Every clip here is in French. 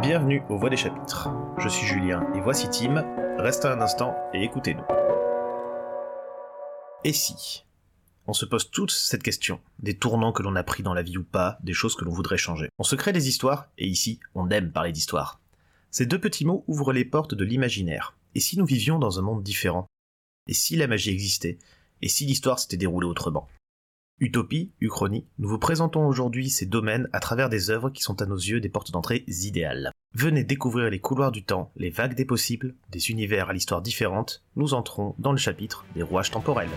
Bienvenue aux Voix des Chapitres. Je suis Julien et voici Tim. Restez un instant et écoutez-nous. Et si On se pose tous cette question, des tournants que l'on a pris dans la vie ou pas, des choses que l'on voudrait changer? On se crée des histoires, et ici, on aime parler d'histoires. Ces deux petits mots ouvrent les portes de l'imaginaire. Et si nous vivions dans un monde différent? Et si la magie existait? Et si l'histoire s'était déroulée autrement? Utopie, Uchronie, nous vous présentons aujourd'hui ces domaines à travers des œuvres qui sont à nos yeux des portes d'entrée idéales. Venez découvrir les couloirs du temps, les vagues des possibles, des univers à l'histoire différente, nous entrons dans le chapitre des rouages temporels.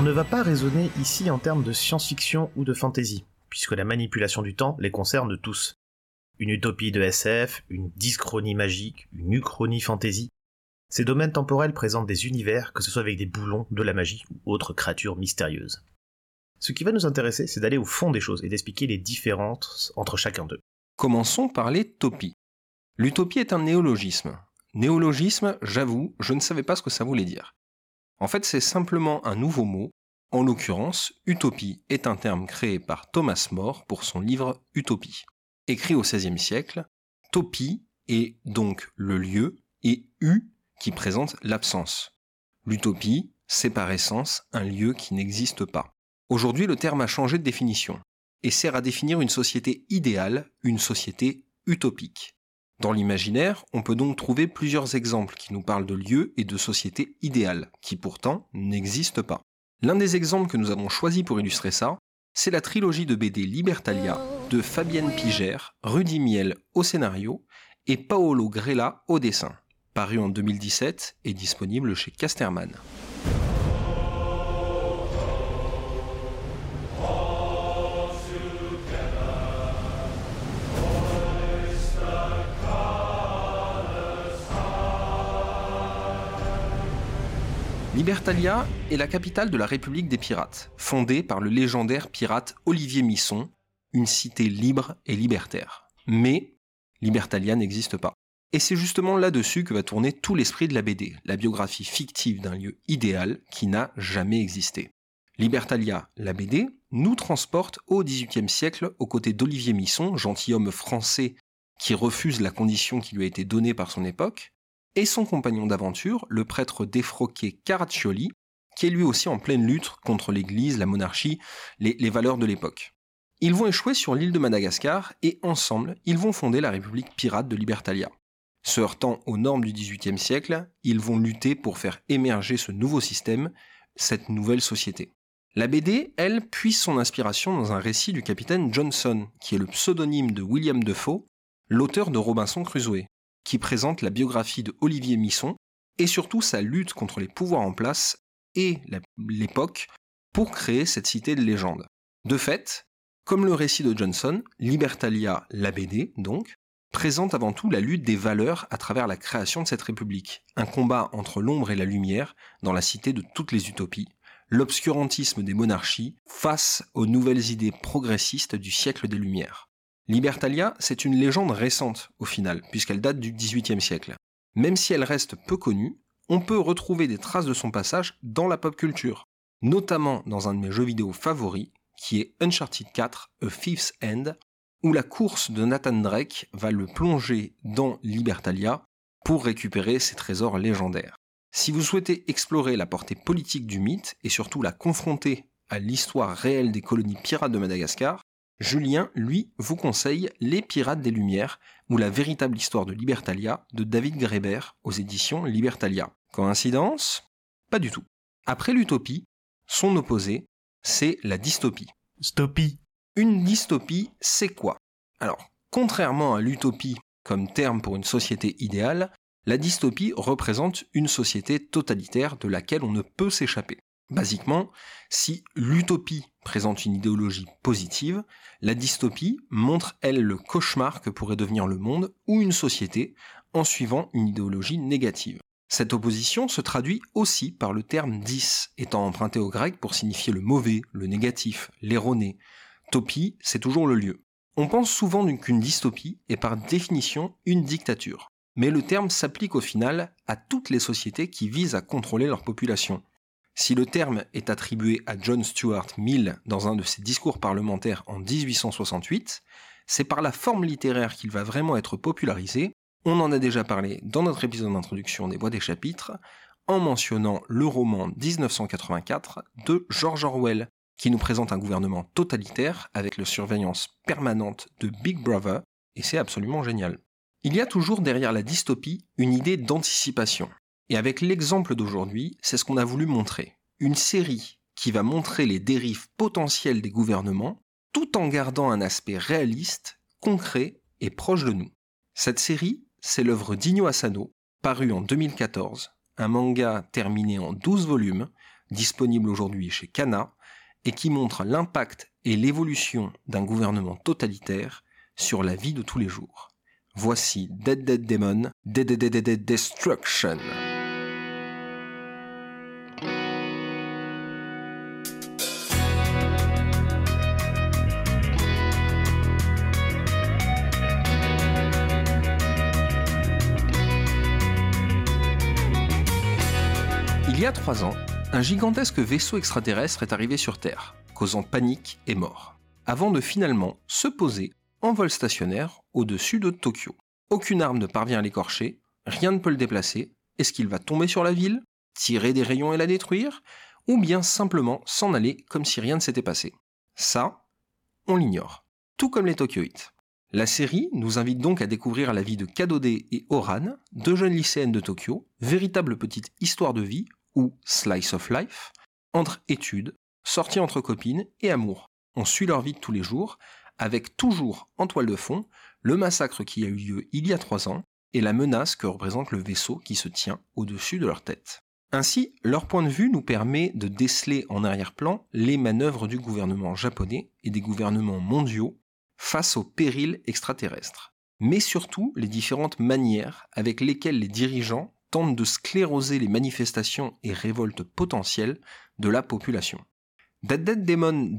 On ne va pas raisonner ici en termes de science-fiction ou de fantasy, puisque la manipulation du temps les concerne tous. Une utopie de SF, une dyschronie magique, une uchronie fantasy. Ces domaines temporels présentent des univers, que ce soit avec des boulons, de la magie ou autres créatures mystérieuses. Ce qui va nous intéresser, c'est d'aller au fond des choses et d'expliquer les différences entre chacun d'eux. Commençons par les. L'utopie est un néologisme. Néologisme, j'avoue, je ne savais pas ce que ça voulait dire. En fait, c'est simplement un nouveau mot. En l'occurrence, utopie est un terme créé par Thomas More pour son livre Utopie. Écrit au XVIe siècle, topie est donc le lieu et u qui présente l'absence. L'utopie, c'est par essence un lieu qui n'existe pas. Aujourd'hui, le terme a changé de définition et sert à définir une société idéale, une société utopique. Dans l'imaginaire, on peut donc trouver plusieurs exemples qui nous parlent de lieux et de sociétés idéales, qui pourtant n'existent pas. L'un des exemples que nous avons choisi pour illustrer ça, c'est la trilogie de BD Libertalia de Fabienne Piger, Rudy Miel au scénario et Paolo Grella au dessin, paru en 2017 et disponible chez Casterman. Libertalia est la capitale de la République des pirates, fondée par le légendaire pirate Olivier Misson, une cité libre et libertaire. Mais Libertalia n'existe pas. Et c'est justement là-dessus que va tourner tout l'esprit de la BD, la biographie fictive d'un lieu idéal qui n'a jamais existé. Libertalia, la BD, nous transporte au XVIIIe siècle aux côtés d'Olivier Misson, gentilhomme français qui refuse la condition qui lui a été donnée par son époque, et son compagnon d'aventure, le prêtre défroqué Caraccioli, qui est lui aussi en pleine lutte contre l'Église, la monarchie, les, valeurs de l'époque. Ils vont échouer sur l'île de Madagascar et ensemble, ils vont fonder la République pirate de Libertalia. Se heurtant aux normes du XVIIIe siècle, ils vont lutter pour faire émerger ce nouveau système, cette nouvelle société. La BD, elle, puise son inspiration dans un récit du capitaine Johnson, qui est le pseudonyme de William Defoe, l'auteur de Robinson Crusoe, qui présente la biographie de Olivier Misson et surtout sa lutte contre les pouvoirs en place et l'époque pour créer cette cité de légende. De fait, comme le récit de Johnson, Libertalia, la BD, donc, présente avant tout la lutte des valeurs à travers la création de cette république, un combat entre l'ombre et la lumière dans la cité de toutes les utopies, l'obscurantisme des monarchies face aux nouvelles idées progressistes du siècle des Lumières. Libertalia, c'est une légende récente au final, puisqu'elle date du XVIIIe siècle. Même si elle reste peu connue, on peut retrouver des traces de son passage dans la pop culture, notamment dans un de mes jeux vidéo favoris, qui est Uncharted 4, A Thief's End, où la course de Nathan Drake va le plonger dans Libertalia pour récupérer ses trésors légendaires. Si vous souhaitez explorer la portée politique du mythe et surtout la confronter à l'histoire réelle des colonies pirates de Madagascar, Julien, lui, vous conseille Les Pirates des Lumières ou la véritable histoire de Libertalia de David Greber aux éditions Libertalia. Coïncidence? Pas du tout. Après l'utopie, son opposé, c'est la dystopie. Stopie. Une dystopie, c'est quoi? Alors, contrairement à l'utopie comme terme pour une société idéale, la dystopie représente une société totalitaire de laquelle on ne peut s'échapper. Basiquement, si l'utopie présente une idéologie positive, la dystopie montre, elle, le cauchemar que pourrait devenir le monde ou une société en suivant une idéologie négative. Cette opposition se traduit aussi par le terme dys, étant emprunté au grec pour signifier le mauvais, le négatif, l'erroné. Topie, c'est toujours le lieu. On pense souvent qu'une dystopie est par définition une dictature, mais le terme s'applique au final à toutes les sociétés qui visent à contrôler leur population. Si le terme est attribué à John Stuart Mill dans un de ses discours parlementaires en 1868, c'est par la forme littéraire qu'il va vraiment être popularisé. On en a déjà parlé dans notre épisode d'introduction des Voix des chapitres, en mentionnant le roman 1984 de George Orwell, qui nous présente un gouvernement totalitaire avec la surveillance permanente de Big Brother, et c'est absolument génial. Il y a toujours derrière la dystopie une idée d'anticipation. Et avec l'exemple d'aujourd'hui, c'est ce qu'on a voulu montrer. Une série qui va montrer les dérives potentielles des gouvernements tout en gardant un aspect réaliste, concret et proche de nous. Cette série, c'est l'œuvre d'Inyo Asano, parue en 2014, un manga terminé en 12 volumes, disponible aujourd'hui chez Kana, et qui montre l'impact et l'évolution d'un gouvernement totalitaire sur la vie de tous les jours. Voici Dead Dead Demon, Dead Dead Dead Destruction. A trois ans, un gigantesque vaisseau extraterrestre est arrivé sur Terre, causant panique et mort, avant de finalement se poser en vol stationnaire au-dessus de Tokyo. Aucune arme ne parvient à l'écorcher, rien ne peut le déplacer. Est-ce qu'il va tomber sur la ville, tirer des rayons et la détruire, ou bien simplement s'en aller comme si rien ne s'était passé? Ça, on l'ignore. Tout comme les Tokyoïtes. La série nous invite donc à découvrir la vie de Kadode et Oran, deux jeunes lycéennes de Tokyo, véritable petite histoire de vie ou Slice of Life, entre études, sorties entre copines et amour. On suit leur vie de tous les jours, avec toujours en toile de fond le massacre qui a eu lieu il y a trois ans et la menace que représente le vaisseau qui se tient au-dessus de leur tête. Ainsi, leur point de vue nous permet de déceler en arrière-plan les manœuvres du gouvernement japonais et des gouvernements mondiaux face aux périls extraterrestres, mais surtout les différentes manières avec lesquelles les dirigeants tente de scléroser les manifestations et révoltes potentielles de la population. Dead Dead Demon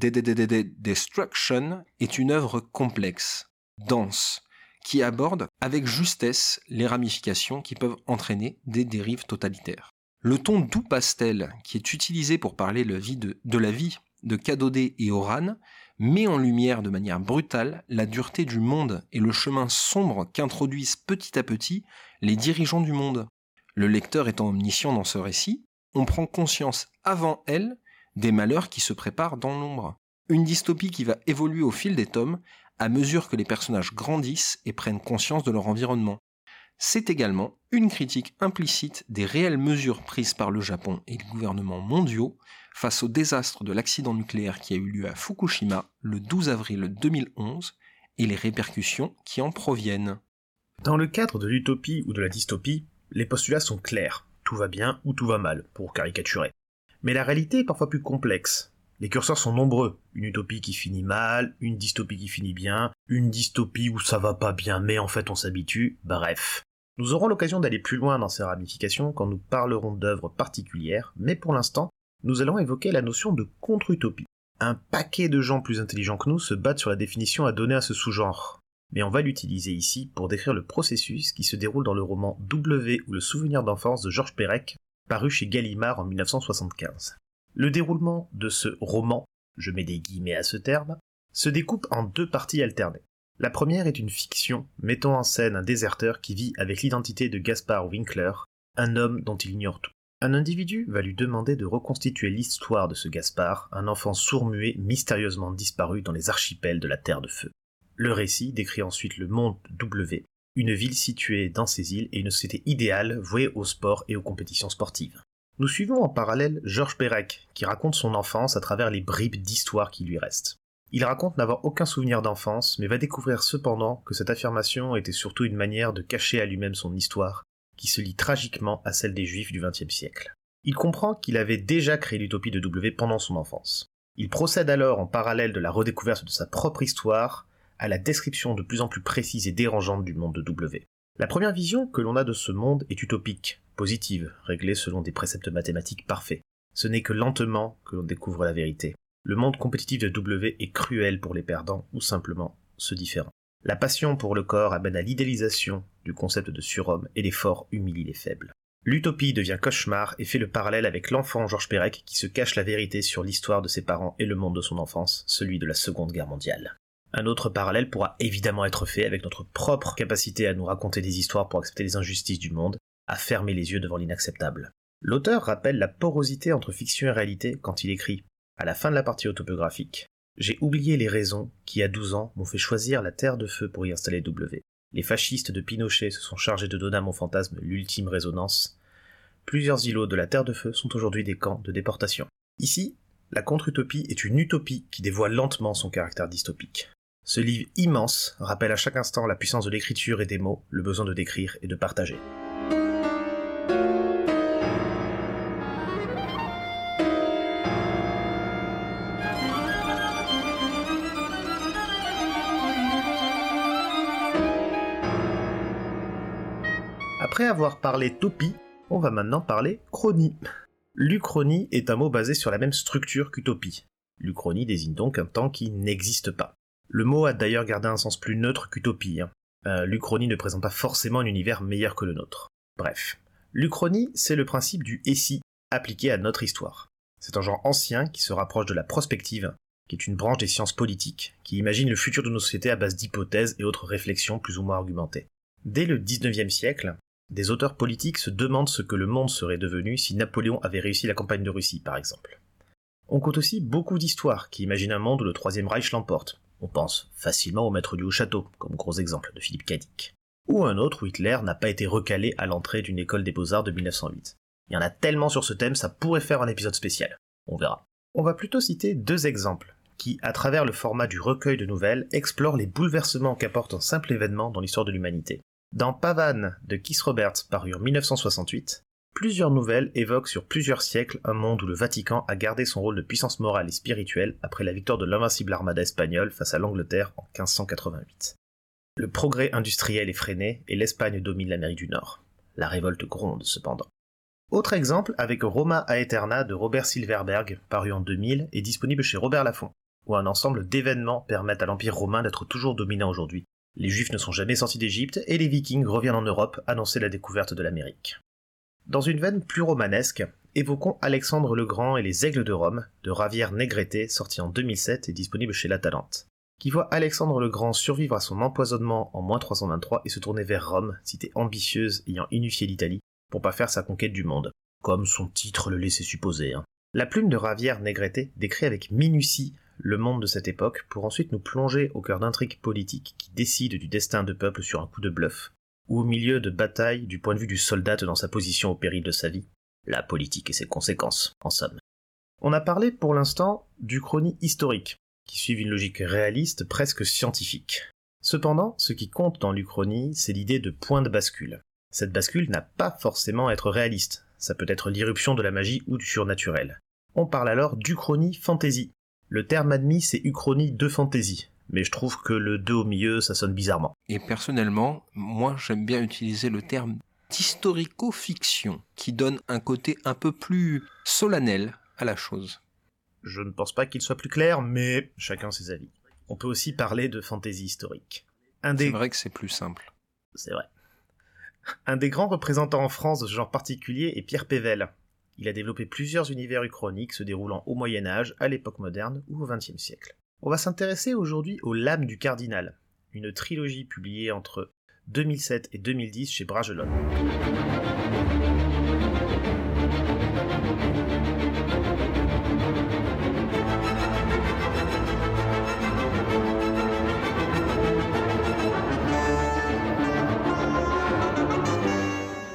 Destruction est une œuvre complexe, dense, qui aborde avec justesse les ramifications qui peuvent entraîner des dérives totalitaires. Le ton doux pastel qui est utilisé pour parler de, la vie de Kadode et Oran met en lumière de manière brutale la dureté du monde et le chemin sombre qu'introduisent petit à petit les dirigeants du monde, le lecteur étant omniscient dans ce récit, on prend conscience avant elle des malheurs qui se préparent dans l'ombre. Une dystopie qui va évoluer au fil des tomes à mesure que les personnages grandissent et prennent conscience de leur environnement. C'est également une critique implicite des réelles mesures prises par le Japon et les gouvernements mondiaux face au désastre de l'accident nucléaire qui a eu lieu à Fukushima le 12 avril 2011 et les répercussions qui en proviennent. Dans le cadre de l'utopie ou de la dystopie, les postulats sont clairs, tout va bien ou tout va mal, pour caricaturer. Mais la réalité est parfois plus complexe. Les curseurs sont nombreux. Une utopie qui finit mal, une dystopie qui finit bien, une dystopie où ça va pas bien mais en fait on s'habitue, bref. Nous aurons l'occasion d'aller plus loin dans ces ramifications quand nous parlerons d'œuvres particulières, mais pour l'instant, nous allons évoquer la notion de contre-utopie. Un paquet de gens plus intelligents que nous se battent sur la définition à donner à ce sous-genre mais on va l'utiliser ici pour décrire le processus qui se déroule dans le roman W ou le souvenir d'enfance de Georges Perec, paru chez Gallimard en 1975. Le déroulement de ce roman, je mets des guillemets à ce terme, se découpe en deux parties alternées. La première est une fiction mettant en scène un déserteur qui vit avec l'identité de Gaspard Winkler, un homme dont il ignore tout. Un individu va lui demander de reconstituer l'histoire de ce Gaspard, un enfant sourd-muet mystérieusement disparu dans les archipels de la Terre de Feu. Le récit décrit ensuite le monde W, une ville située dans ces îles et une société idéale vouée au sport et aux compétitions sportives. Nous suivons en parallèle Georges Perec, qui raconte son enfance à travers les bribes d'histoire qui lui restent. Il raconte n'avoir aucun souvenir d'enfance, mais va découvrir cependant que cette affirmation était surtout une manière de cacher à lui-même son histoire, qui se lie tragiquement à celle des Juifs du XXe siècle. Il comprend qu'il avait déjà créé l'utopie de W pendant son enfance. Il procède alors en parallèle de la redécouverte de sa propre histoire à la description de plus en plus précise et dérangeante du monde de W. La première vision que l'on a de ce monde est utopique, positive, réglée selon des préceptes mathématiques parfaits. Ce n'est que lentement que l'on découvre la vérité. Le monde compétitif de W est cruel pour les perdants ou simplement ce différent. La passion pour le corps amène à l'idéalisation du concept de surhomme et les forts humilient les faibles. L'utopie devient cauchemar et fait le parallèle avec l'enfant Georges Perec qui se cache la vérité sur l'histoire de ses parents et le monde de son enfance, celui de la Seconde Guerre mondiale. Un autre parallèle pourra évidemment être fait avec notre propre capacité à nous raconter des histoires pour accepter les injustices du monde, à fermer les yeux devant l'inacceptable. L'auteur rappelle la porosité entre fiction et réalité quand il écrit, à la fin de la partie autobiographique, J'ai oublié les raisons qui, à 12 ans, m'ont fait choisir la Terre de Feu pour y installer W. Les fascistes de Pinochet se sont chargés de donner à mon fantasme l'ultime résonance. Plusieurs îlots de la Terre de Feu sont aujourd'hui des camps de déportation. Ici, la contre-utopie est une utopie qui dévoile lentement son caractère dystopique. Ce livre immense rappelle à chaque instant la puissance de l'écriture et des mots, le besoin de décrire et de partager. Après avoir parlé topie, on va maintenant parler chronie. L'uchronie est un mot basé sur la même structure qu'utopie. L'uchronie désigne donc un temps qui n'existe pas. Le mot a d'ailleurs gardé un sens plus neutre qu'utopie. Hein. Euh, l'Uchronie ne présente pas forcément un univers meilleur que le nôtre. Bref. L'Uchronie, c'est le principe du et appliqué à notre histoire. C'est un genre ancien qui se rapproche de la prospective, qui est une branche des sciences politiques, qui imagine le futur de nos sociétés à base d'hypothèses et autres réflexions plus ou moins argumentées. Dès le 19e siècle, des auteurs politiques se demandent ce que le monde serait devenu si Napoléon avait réussi la campagne de Russie, par exemple. On compte aussi beaucoup d'histoires qui imaginent un monde où le Troisième Reich l'emporte, on pense facilement au maître du haut château, comme gros exemple de Philippe Cadic. Ou un autre où Hitler n'a pas été recalé à l'entrée d'une école des beaux-arts de 1908. Il y en a tellement sur ce thème, ça pourrait faire un épisode spécial. On verra. On va plutôt citer deux exemples, qui, à travers le format du recueil de nouvelles, explorent les bouleversements qu'apporte un simple événement dans l'histoire de l'humanité. Dans Pavane de Keith Roberts, paru en 1968, Plusieurs nouvelles évoquent sur plusieurs siècles un monde où le Vatican a gardé son rôle de puissance morale et spirituelle après la victoire de l'invincible armada espagnole face à l'Angleterre en 1588. Le progrès industriel est freiné et l'Espagne domine l'Amérique du Nord. La révolte gronde cependant. Autre exemple avec Roma Aeterna de Robert Silverberg, paru en 2000 et disponible chez Robert Laffont, où un ensemble d'événements permettent à l'Empire romain d'être toujours dominant aujourd'hui. Les Juifs ne sont jamais sortis d'Égypte et les Vikings reviennent en Europe annoncer la découverte de l'Amérique. Dans une veine plus romanesque, évoquons Alexandre le Grand et les Aigles de Rome, de Ravière Negrete, sorti en 2007 et disponible chez La Talente, qui voit Alexandre le Grand survivre à son empoisonnement en moins 323 et se tourner vers Rome, cité ambitieuse ayant unifié l'Italie, pour pas faire sa conquête du monde, comme son titre le laissait supposer. Hein. La plume de Ravière Negrete décrit avec minutie le monde de cette époque pour ensuite nous plonger au cœur d'intrigues politiques qui décident du destin de peuple sur un coup de bluff, ou au milieu de batailles du point de vue du soldat dans sa position au péril de sa vie. La politique et ses conséquences, en somme. On a parlé pour l'instant du chronie historique, qui suit une logique réaliste presque scientifique. Cependant, ce qui compte dans l'Uchronie, c'est l'idée de point de bascule. Cette bascule n'a pas forcément à être réaliste, ça peut être l'irruption de la magie ou du surnaturel. On parle alors d'Uchronie fantasy. Le terme admis, c'est Uchronie de fantasy, mais je trouve que le 2 au milieu, ça sonne bizarrement. Et personnellement, moi j'aime bien utiliser le terme d'historico-fiction, qui donne un côté un peu plus solennel à la chose. Je ne pense pas qu'il soit plus clair, mais chacun ses avis. On peut aussi parler de fantaisie historique. C'est vrai que c'est plus simple. C'est vrai. Un des grands représentants en France de ce genre particulier est Pierre Pével. Il a développé plusieurs univers uchroniques se déroulant au Moyen Âge, à l'époque moderne ou au XXe siècle. On va s'intéresser aujourd'hui aux Lames du Cardinal, une trilogie publiée entre 2007 et 2010 chez Bragelonne.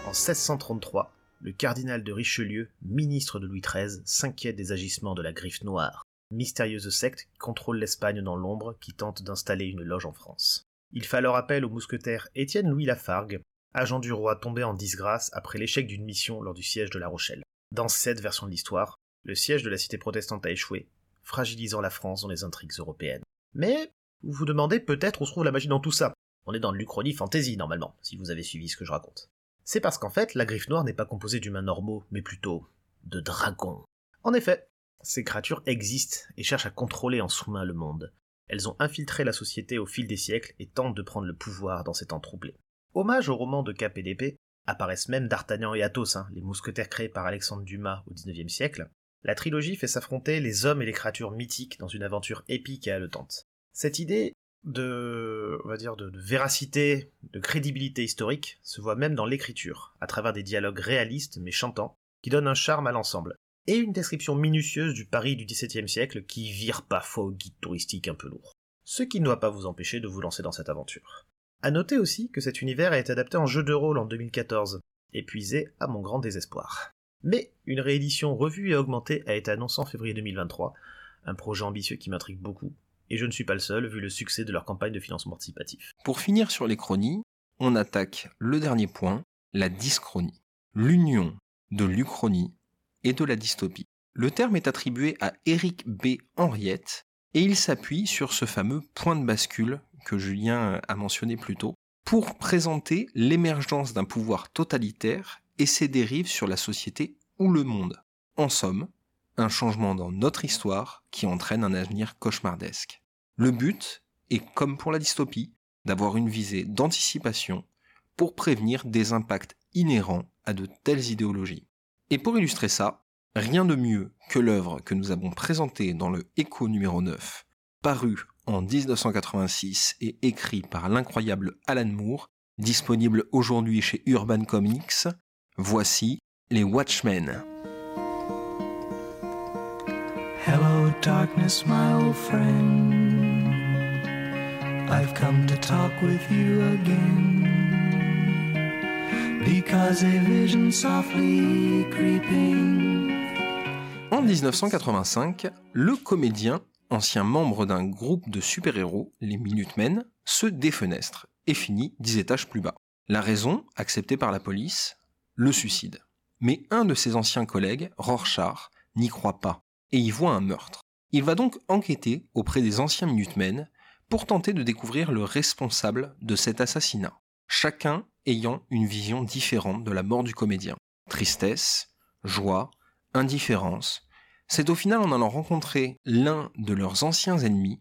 En 1633, le cardinal de Richelieu, ministre de Louis XIII, s'inquiète des agissements de la griffe noire, mystérieuse secte qui contrôle l'Espagne dans l'ombre qui tente d'installer une loge en France. Il fait alors appel au mousquetaire Étienne Louis Lafargue, agent du roi tombé en disgrâce après l'échec d'une mission lors du siège de La Rochelle. Dans cette version de l'histoire, le siège de la cité protestante a échoué, fragilisant la France dans les intrigues européennes. Mais vous vous demandez peut-être où se trouve la magie dans tout ça. On est dans l'Uchronie fantasy normalement, si vous avez suivi ce que je raconte. C'est parce qu'en fait, la griffe noire n'est pas composée d'humains normaux, mais plutôt de dragons. En effet, ces créatures existent et cherchent à contrôler en sous-main le monde. Elles ont infiltré la société au fil des siècles et tentent de prendre le pouvoir dans ces temps troublés. Hommage au roman de Cap et d'épée, apparaissent même D'Artagnan et Athos, hein, les mousquetaires créés par Alexandre Dumas au XIXe siècle. La trilogie fait s'affronter les hommes et les créatures mythiques dans une aventure épique et haletante. Cette idée de, on va dire, de, véracité, de crédibilité historique se voit même dans l'écriture, à travers des dialogues réalistes mais chantants, qui donnent un charme à l'ensemble, et une description minutieuse du Paris du XVIIe siècle qui vire parfois au guide touristique un peu lourd. Ce qui ne doit pas vous empêcher de vous lancer dans cette aventure. À noter aussi que cet univers a été adapté en jeu de rôle en 2014, épuisé à mon grand désespoir. Mais une réédition revue et augmentée a été annoncée en février 2023, un projet ambitieux qui m'intrigue beaucoup, et je ne suis pas le seul vu le succès de leur campagne de financement participatif. Pour finir sur les chronies, on attaque le dernier point, la dyschronie, l'union de l'uchronie et de la dystopie. Le terme est attribué à Éric B. Henriette et il s'appuie sur ce fameux point de bascule que Julien a mentionné plus tôt pour présenter l'émergence d'un pouvoir totalitaire et ses dérives sur la société ou le monde. En somme, un changement dans notre histoire qui entraîne un avenir cauchemardesque. Le but est, comme pour la dystopie, d'avoir une visée d'anticipation pour prévenir des impacts inhérents à de telles idéologies. Et pour illustrer ça, rien de mieux que l'œuvre que nous avons présentée dans le Écho numéro 9, paru en 1986 et écrit par l'incroyable Alan Moore, disponible aujourd'hui chez Urban Comics. Voici les Watchmen. Hello darkness my old friend I've come to talk with you again En 1985, le comédien, ancien membre d'un groupe de super-héros, les Minutemen, se défenestre et finit dix étages plus bas. La raison, acceptée par la police, le suicide. Mais un de ses anciens collègues, Rorschach, n'y croit pas et y voit un meurtre. Il va donc enquêter auprès des anciens Minutemen pour tenter de découvrir le responsable de cet assassinat, chacun ayant une vision différente de la mort du comédien. Tristesse, joie, indifférence, c'est au final en allant rencontrer l'un de leurs anciens ennemis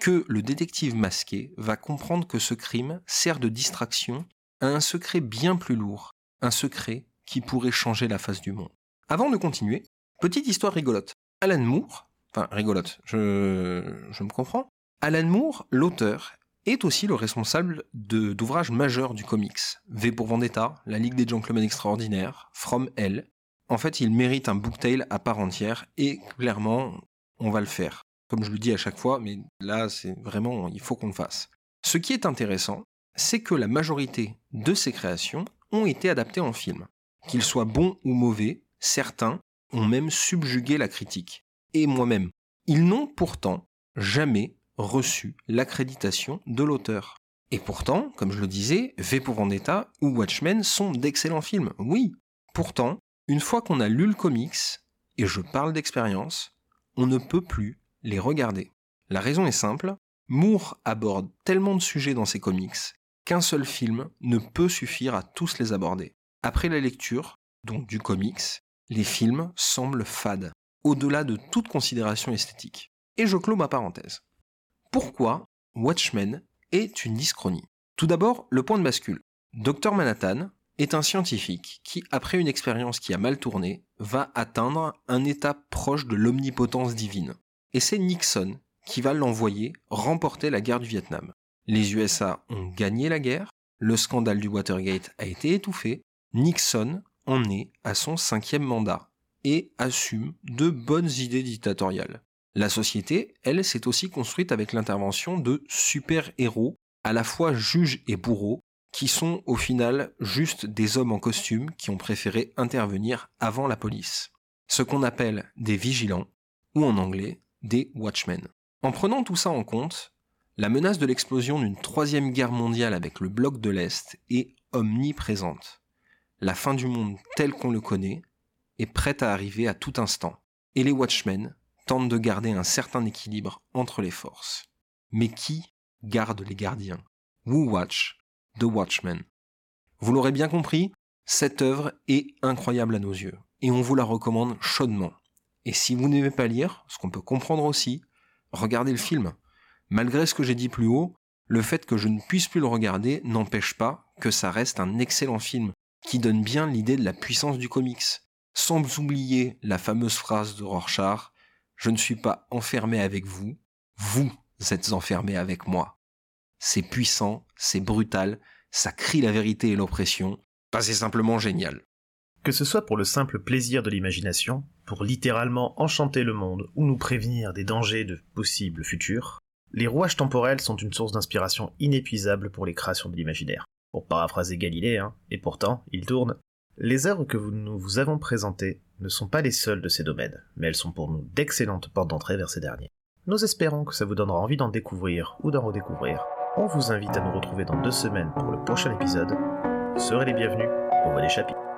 que le détective masqué va comprendre que ce crime sert de distraction à un secret bien plus lourd, un secret qui pourrait changer la face du monde. Avant de continuer, petite histoire rigolote. Alan Moore, enfin rigolote, je, me comprends. Alan Moore, l'auteur, est aussi le responsable d'ouvrages majeurs du comics. V pour Vendetta, La Ligue des Gentlemen Extraordinaires, From Hell. En fait, il mérite un booktail à part entière et clairement, on va le faire. Comme je le dis à chaque fois, mais là, c'est vraiment, il faut qu'on le fasse. Ce qui est intéressant, c'est que la majorité de ces créations ont été adaptées en film. Qu'ils soient bons ou mauvais, certains ont même subjugué la critique, et moi-même. Ils n'ont pourtant jamais reçu l'accréditation de l'auteur. Et pourtant, comme je le disais, V pour Vendetta ou Watchmen sont d'excellents films, oui. Pourtant, une fois qu'on a lu le comics, et je parle d'expérience, on ne peut plus les regarder. La raison est simple, Moore aborde tellement de sujets dans ses comics qu'un seul film ne peut suffire à tous les aborder. Après la lecture, donc du comics, les films semblent fades, au-delà de toute considération esthétique. Et je clôt ma parenthèse. Pourquoi Watchmen est une dyschronie? Tout d'abord, le point de bascule. Dr Manhattan est un scientifique qui, après une expérience qui a mal tourné, va atteindre un état proche de l'omnipotence divine. Et c'est Nixon qui va l'envoyer remporter la guerre du Vietnam. Les USA ont gagné la guerre, le scandale du Watergate a été étouffé, Nixon en est à son cinquième mandat et assume de bonnes idées dictatoriales. La société, elle, s'est aussi construite avec l'intervention de super-héros, à la fois juges et bourreaux, qui sont au final juste des hommes en costume qui ont préféré intervenir avant la police. Ce qu'on appelle des vigilants, ou en anglais, des watchmen. En prenant tout ça en compte, la menace de l'explosion d'une troisième guerre mondiale avec le bloc de l'Est est omniprésente la fin du monde tel qu'on le connaît est prête à arriver à tout instant, et les Watchmen tentent de garder un certain équilibre entre les forces. Mais qui garde les gardiens? Who Watch The Watchmen? Vous l'aurez bien compris, cette œuvre est incroyable à nos yeux, et on vous la recommande chaudement. Et si vous n'aimez pas lire, ce qu'on peut comprendre aussi, regardez le film. Malgré ce que j'ai dit plus haut, le fait que je ne puisse plus le regarder n'empêche pas que ça reste un excellent film, qui donne bien l'idée de la puissance du comics. Sans oublier la fameuse phrase de Rorschach, Je ne suis pas enfermé avec vous, vous êtes enfermé avec moi. C'est puissant, c'est brutal, ça crie la vérité et l'oppression, bah, c'est simplement génial. Que ce soit pour le simple plaisir de l'imagination, pour littéralement enchanter le monde ou nous prévenir des dangers de possibles futurs, les rouages temporels sont une source d'inspiration inépuisable pour les créations de l'imaginaire. Pour paraphraser Galilée, hein, et pourtant, il tourne. Les œuvres que nous vous avons présentées ne sont pas les seules de ces domaines, mais elles sont pour nous d'excellentes portes d'entrée vers ces derniers. Nous espérons que ça vous donnera envie d'en découvrir ou d'en redécouvrir. On vous invite à nous retrouver dans deux semaines pour le prochain épisode. Serez les bienvenus Voix des chapitres.